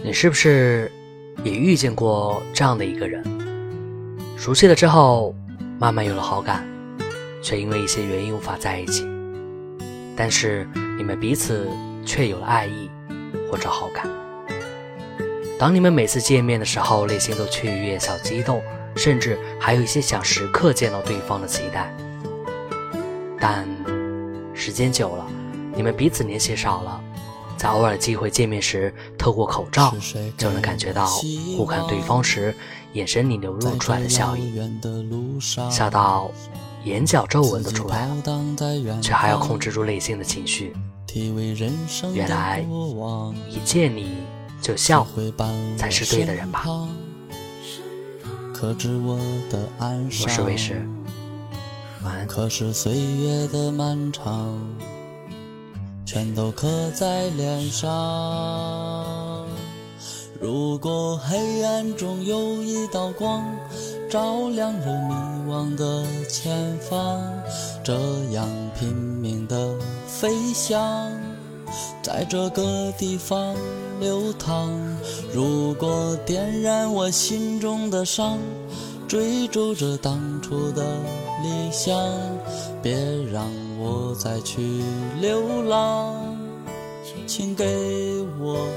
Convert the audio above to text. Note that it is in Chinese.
你是不是也遇见过这样的一个人？熟悉了之后，慢慢有了好感，却因为一些原因无法在一起。但是你们彼此却有了爱意或者好感。当你们每次见面的时候，内心都雀跃、小激动，甚至还有一些想时刻见到对方的期待。但时间久了，你们彼此联系少了。在偶尔机会见面时，透过口罩就能感觉到互看对方时眼神里流露出来的笑意，笑到眼角皱纹都出来了，却还要控制住内心的情绪。原来一见你就笑才是对的人吧？我是卫士，晚安。全都刻在脸上。如果黑暗中有一道光，照亮了迷惘的前方，这样拼命的飞翔，在这个地方流淌。如果点燃我心中的伤，追逐着当初的理想，别让。我再去流浪，请给我。